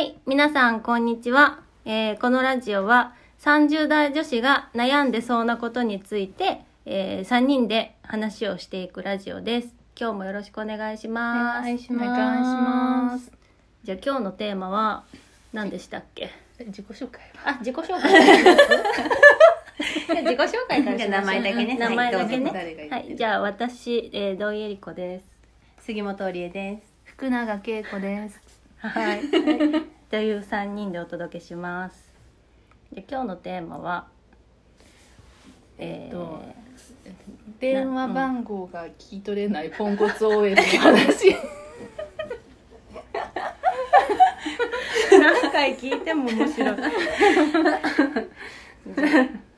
はい、皆さんこんにちは。えーこのラジオは30代女子が悩んでそうなことについて、え3人で話をしていくラジオです。今日もよろしくお願いします。お願いしますじゃあ今日のテーマは何でしたっけ？自己紹介あ、自己紹介 自己紹介からしましょうじゃあ名前だけね名前だけね。はい、じゃあ私、えー、土井恵理子です。杉本織江です。福永恵子ですはい。という3人でお届けします。で今日のテーマは、えーと電話番号が聞き取れないポンコツ OL の話 何回聞いても面白い。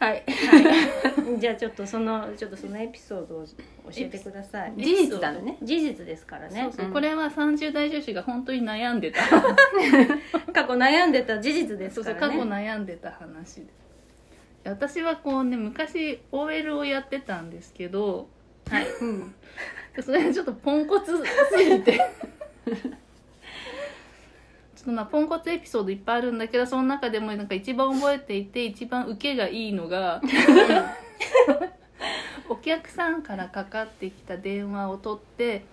はい。じゃあちょっとそのちょっとそのエピソードを教えてください。事実だね。事実ですからね。そうそう、うんこれは30代女子が本当に悩んでた 過去悩んでた事実ですそうそうからね。過去悩んでた話で私はこうね昔 OL をやってたんですけどはい。うん。それがちょっとポンコツすぎてちょっとまあポンコツエピソードいっぱいあるんだけどその中でもなんか一番覚えていて一番受けがいいのが お客さんからかかってきた電話を取って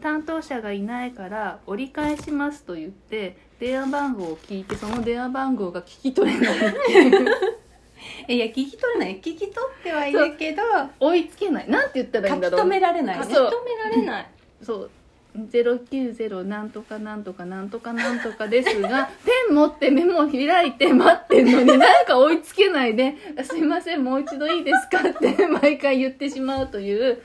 担当者がいないから折り返しますと言って電話番号を聞いてその電話番号が聞き取れない いや、聞き取れない。聞き取ってはいるけど、追いつけない。なんて言ったらいいんだろう。書き留められないね。そう。認められない。そう090なんとかなんとかなんとかなんとかですが ペン持ってメモ開いて待ってんのになんか追いつけないで「すいませんもう一度いいですか?」って 毎回言ってしまうという。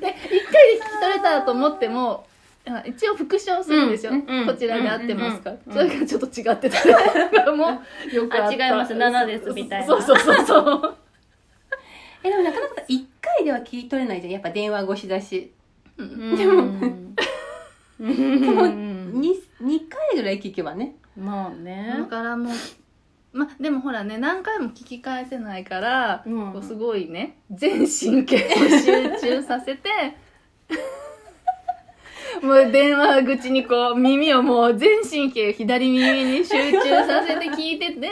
で一回で聞き取れたと思ってもあ一応復唱するんですよ、うんうんこちらで合ってますか、うんうんそれがちょっと違ってたらもうよくあ違います。7ですみたいな。そうそうそうそう。え、でもなかなか一回では聞き取れないじゃん。やっぱ電話越しだし。でもも、二二回ぐらい聞けばね。まあねだ。からもうまでもほらね何回も聞き返せないから、うんこうすごいね全神経を集中させて もう電話口にこう耳をもう全神経左耳に集中させて聞いてて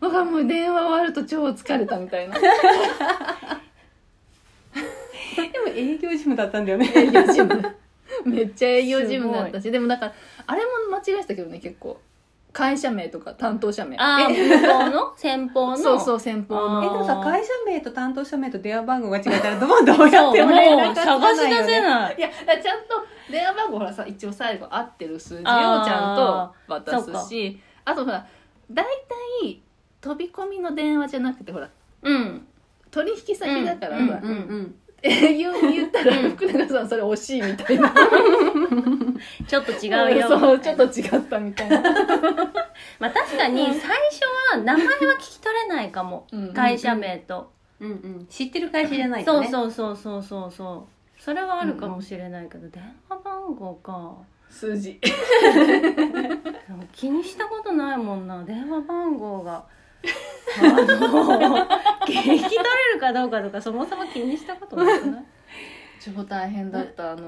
僕はもう電話終わると超疲れたみたいなでも営業事務だったんだよね。営業事務 めっちゃ営業事務だったし。でもだからあれも間違えてたけどね結構。会社名とか担当者名。ああ、向こうの先方の？そうそう先方の？え、でもさ、会社名と担当者名と電話番号が違えたら、どう、どうやっても連絡もう探し出せない。いや、ちゃんと電話番号ほらさ、一応最後合ってる数字をちゃんと渡すし、あとほら、大体飛び込みの電話じゃなくてほら、うん。取引先だからうんほら、うんうん。営業に言ったらうん福永さんそれ惜しいみたいな。ちょっと違うよ。そう、ちょっと違ったみたいな。まあ確かに最初は名前は聞き取れないかも。うん会社名と。うんうん。知ってる会社じゃないとね。そうそうそうそうそうそう。それはあるかもしれないけど、電話番号か。数字。気にしたことないもんな。電話番号が。あの、聞き取れるかどうかとかそもそも気にしたことなくない？超大変だった。あの、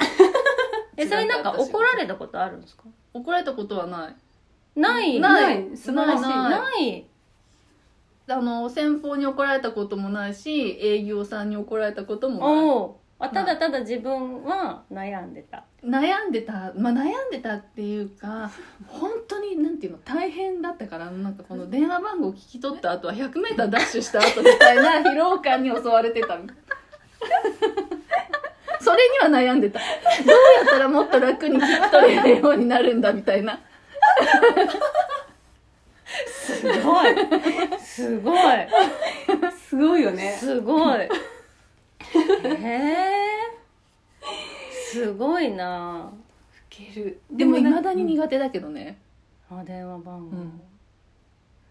え、それなんか怒られたことあるんですか？怒られたことはない。ない？ない素晴らしいない。あの、先方に怒られたこともないし、営業さんに怒られたこともない。あただただ自分は悩んでた。悩んでた、まあ、悩んでたっていうか本当になんていうの大変だったからなんかこの電話番号を聞き取った後は 100m ダッシュした後みたいな 疲労感に襲われてた。それには悩んでた。どうやったらもっと楽に聞き取れるようになるんだみたいな。すごい。すごい。すごいよね。すごいへえすごいな。ける。でもいまだだに苦手だけどね。あ電話番号、うん。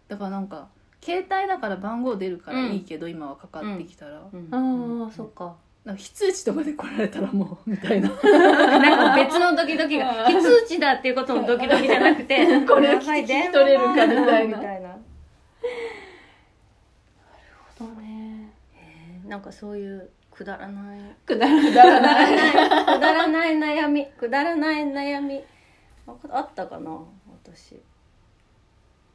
だからなんか携帯だから番号出るからいいけど、今はかかってきたら、うん。ああ、そっか。なんか非通知とかで来られたらもうみたいな。なんか別のドキドキが非通知だっていうことのドキドキじゃなくて これを聞き取れるかみたいな。な。そうね。えー。なんかそういうくだらない。くだらない。くだらない。悩み。くだらない悩み。ああったかな？私。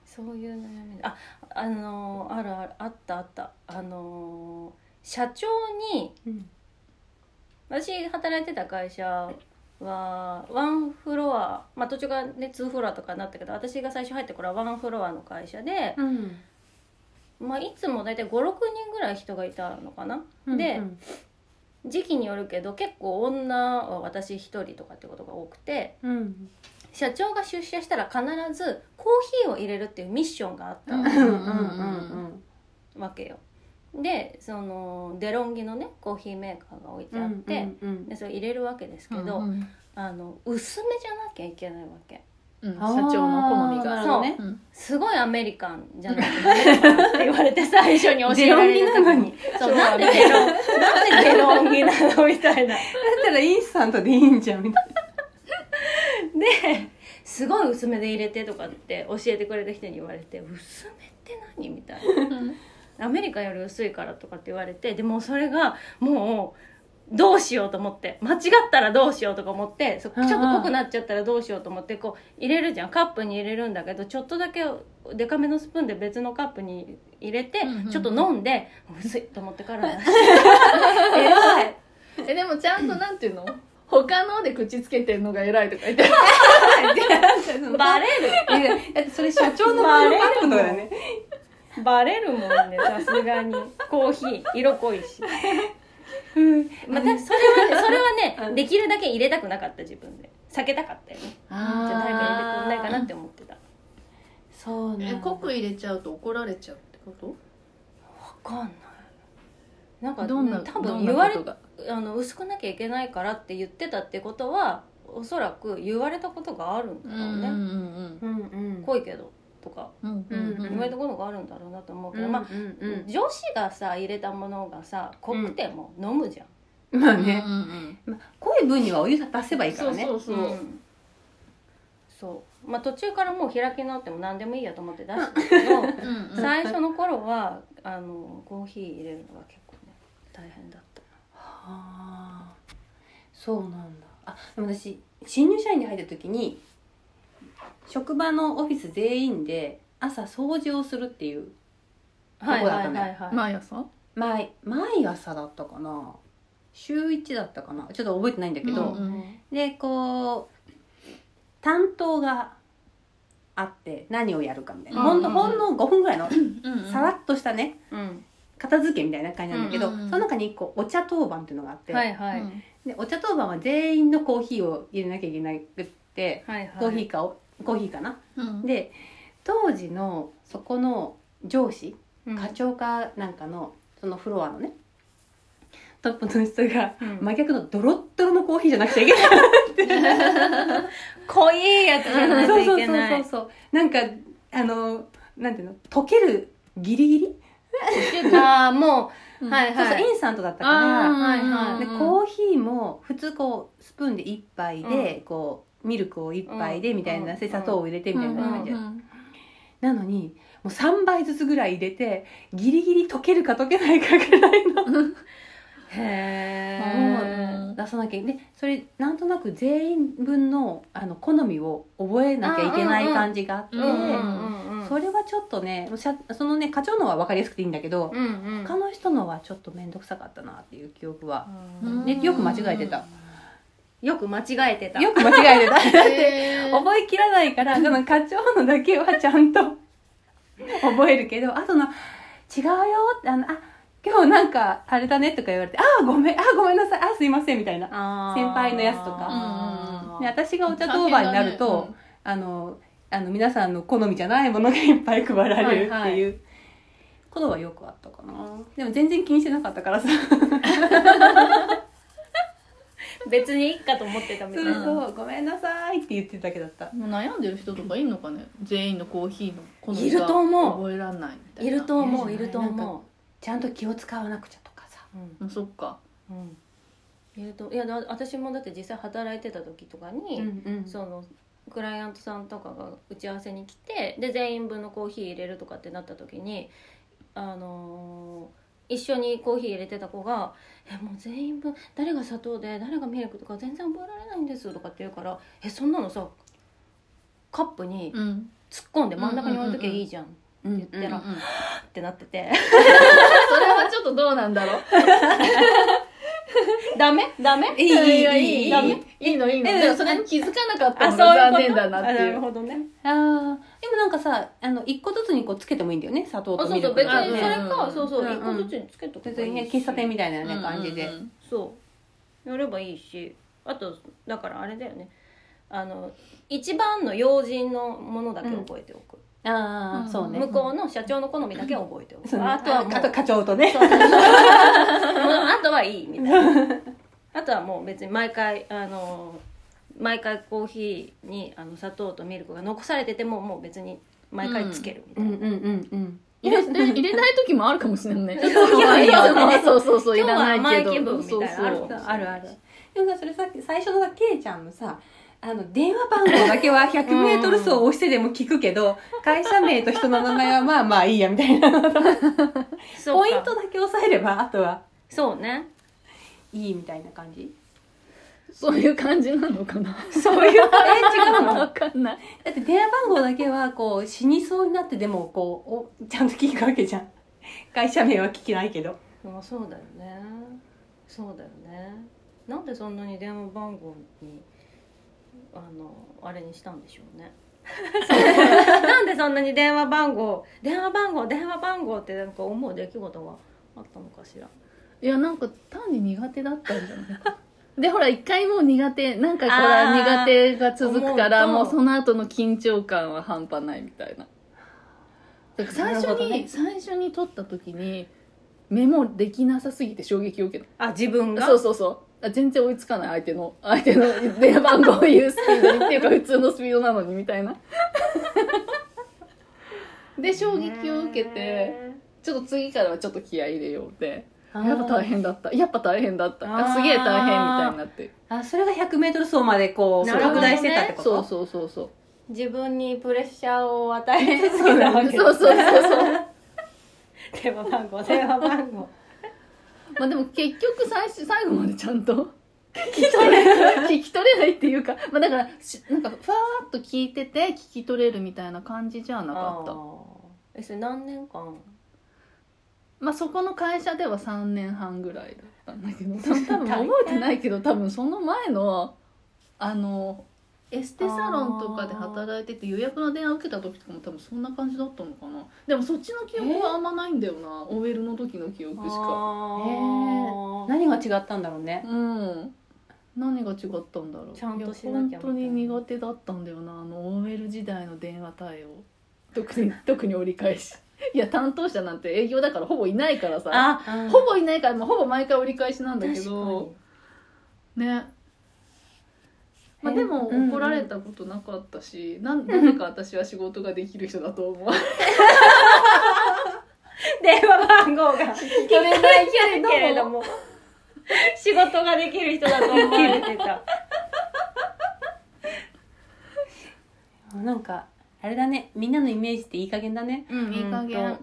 そういう悩み。ああのあるある。あったあった。あの社長にうん。私働いてた会社はワンフロアまあ途中からね2フロアとかになったけど私が最初入ってからワンフロアの会社で、うんまあ、いつも大体56人ぐらい人がいたのかな、でうん。時期によるけど結構女は私一人とかってことが多くてうん。社長が出社したら必ずコーヒーを入れるっていうミッションがあった。うんうんうんうんわけよ。でそのデロンギのねコーヒーメーカーが置いてあって、うんうんでそれ入れるわけですけど、うん。あの薄めじゃなきゃいけないわけうん。社長の好みがなるほどねう。ん。すごいアメリカンじゃないとダメだからって言われて最初に教えられる時に。そうなんでデロンなんでデロンギなのみたいな。だったらインスタントでいいんじゃんみたいですごい薄めで入れてとかって教えてくれた人に言われて薄めって何みたいな。アメリカより薄いからとかって言われてでもそれがもうどうしようと思って間違ったらどうしようとか思ってそちょっと濃くなっちゃったらどうしようと思ってこう入れるじゃん。カップに入れるんだけどちょっとだけデカめのスプーンで別のカップに入れてうんうんうん。ちょっと飲んで薄いと思ってから。偉い。えでもちゃんとなんていうの？他ので口つけてんのが偉いとか言って。な バレる。だってそれ社長のマグカップだよね。バレるもんねさすがに。コーヒー色濃いしまたそれはねそれはね できるだけ入れたくなかった自分で。避けたかったよね。じゃあ誰か入れてくんないかなって思ってた。そうえ濃く入れちゃうと怒られちゃうってこと？わかんない。なんかどんな多分言われあの薄くなきゃいけないからって言ってたってことはおそらく言われたことがあるんだろうね、うんうんうんうん。濃いけどとかうんうんうん。言われたことがあるんだろうなと思うけど、うんまあ、うん。うん女子がさ入れたものがさ濃くても飲むじゃん、まあね、うんうんまあ、濃い分にはお湯足せばいいからね。そうそうそう、ん。そう。まあ途中からもう開き直っても何でもいいやと思って出したけどうんうん。最初の頃はあのコーヒー入れるのが結構ね大変だった。はあ。そうなんだ。あでも私新入社員に入った時に職場のオフィス全員で朝掃除をするっていうはいどこだったのはいはいはい、毎朝？毎毎朝だったかな。週1だったかな。ちょっと覚えてないんだけど、うんうん。でこう担当があって何をやるかみたいな、うんほんとほんの5分ぐらいのうんうんさらっとしたねうん。片付けみたいな感じなんだけど、うんうんうんその中に1個お茶当番っていうのがあって、はいはい、うんでお茶当番は全員のコーヒーを入れなきゃいけなくってはいはい。コーヒーかおコーヒーかな。うん。で当時のそこの上司うん。課長かなんかのそのフロアのねトップの人がうん。真逆のドロッドロのコーヒーじゃなくちゃいけない。濃いやつじゃないとそうそういけない。そうそうなんかあのなんていうの？溶けるギリギリ、ああもう、うん。はいはい。そうそうインスタントだったかあらーはいはい。でコーヒーも普通こうスプーンで1杯で、こうミルクを1杯でみたいな、うんで砂糖を入れてみたいな感じで、うん。うん。なのにもう3杯ずつぐらい入れてギリギリ溶けるか溶けないかぐらいの。へうん。え出さなきゃでそれなんとなく全員分のあの好みを覚えなきゃいけない感じがあって、うん。うん。それはちょっとねそのね課長のは分かりやすくていいんだけど、うん。うん。他の人のはちょっと面倒くさかったなっていう記憶は、うん。でよく間違えてた、よく間違えてた。よく間違えてた。だって覚えきらないからその課長のだけはちゃんと 覚えるけどあとの「違うよ」ってあのあ今日なんかあれだねとか言われて「ああごめんあごめんなさい。あすいません」みたいな。先輩のやつとか。で私がお茶当番になると、大変だね。あのあの皆さんの好みじゃないものがいっぱい配られるっていうことはよくあったかな。でも全然気にしてなかったからさ 別にいいかと思ってたみたそいうな。そうごめんなさいって言ってただけだった。もう悩んでる人とかいんのかね。全員のコーヒーの好みがいると思う。覚えらんないみたいな。いると思ういると思ちゃんと気を使わなくちゃとかさ。ううん。そっか。うんいるといやだ私もだって実際働いてた時とかに、ん。そのクライアントさんとかが打ち合わせに来てで全員分のコーヒー入れるとかってなった時にあのー一緒にコーヒー入れてた子が「えもう全員分誰が砂糖で誰がミルクとか全然覚えられないんです」とかって言うから「えそんなのさカップにうん。突っ込んで真ん中に置いときゃいいじゃんっうん言ったらうんうんてなってて。それはちょっとどうなんだろう ダメ？ダメ？いいいいいいやいい。いいのいいの。でもそれに気づかなかったあのが残念だなってあいう。るほどね。あー。でもなんかさあの一個ずつにこうつけてもいいんだよね？砂糖あそうとミルクそう別にそれかそうそううん一個ずつにつけとけば別にね喫茶店みたいなね感じで。そう。やればいいし。あとだからあれだよね。あの一番の要人のものだけ覚えておく、ああ、うん。そうね。向こうの社長の好みだけ覚えておく、あとは課長とね。そうそうそう。もうあとはいいみたいな。あとはもう別に毎回あの毎回コーヒーにあの砂糖とミルクが残されててももう別に毎回つけるみたいな、うんうんうんうん。入れて 入れない時もあるかもしれないそうそうもそうそうそうい今日はらない気分みたいなのあるそうそう。あるある。でもさそれさっき最初のさケイちゃんのさあの電話番号だけは 100m 走押してでも聞くけど会社名と人の名前はまあまあいいやみたいな。そうか。ポイントだけ押さえればあとはそうね。いいみたいな感じ？そういう感じなのかな？そういう え違うの？わかんない。だって電話番号だけはこう死にそうになってでもこうおちゃんと聞くわけじゃん。会社名は聞けないけど。まあそうだよね。そうだよね。なんでそんなに電話番号にあのあれにしたんでしょうね。なんでそんなに電話番号電話番号電話番号ってなんか思う出来事があったのかしら？いやなんか単に苦手だったんじゃないか。でほら一回もう苦手なんかこれ苦手が続くからもうその後の緊張感は半端ないみたいな。最初に、ね。最初に撮った時にメモできなさすぎて衝撃を受けた。あ自分が？そうそうそうあ全然追いつかない相手の相手の電話番号を言うスピードにっていうか普通のスピードなのにみたいな。で衝撃を受けてちょっと次からはちょっと気合い入れようってやっぱ大変だった。やっぱ大変だった。すげえ大変みたいになって。あそれが 100m 走までこう拡大してたってこと？そうそうそうそう。自分にプレッシャーを与え続けたわけそうそうそうそう。電話番号電話番号まあでも結局最初最後までちゃんと聞き取れ聞き取れないっていうか、まあ、だからしなんかふわーっと聞いてて聞き取れるみたいな感じじゃなかった。えそれ何年間？まあそこの会社では3年半ぐらいだったんだけど。多分覚えてないけど多分その前のあのエステサロンとかで働いてて予約の電話受けた時とかも多分そんな感じだったのかな。でもそっちの記憶はあんまないんだよな。OL の時の記憶しか。あへー。何が違ったんだろうね。うん。何が違ったんだろう。ちゃんとしな。きゃ本当に苦手だったんだよなあの OL 時代の電話対応。特に 特に折り返し。いや担当者なんて営業だからほぼいないからさ。あほぼいないから、まあ、ほぼ毎回折り返しなんだけ確かどに。ねまあ、えでもうんうん。怒られたことなかったし、なんなぜか私は仕事ができる人だと思う。電話番号が。聞取れないけれども。仕事ができる人だと思われてた。なんかあれだね。みんなのイメージっていい加減だね。うんいい加減、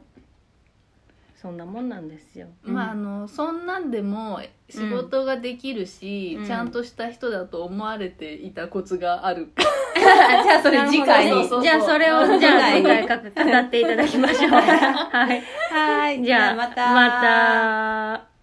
そんなもんなんですよ。まああのそんなんでも仕事ができるし、うん。ちゃんとした人だと思われていたコツがある、じゃあそれ次回にじゃあそれをじゃあ次回か語っていただきましょう。はい。はい。じゃあまた。また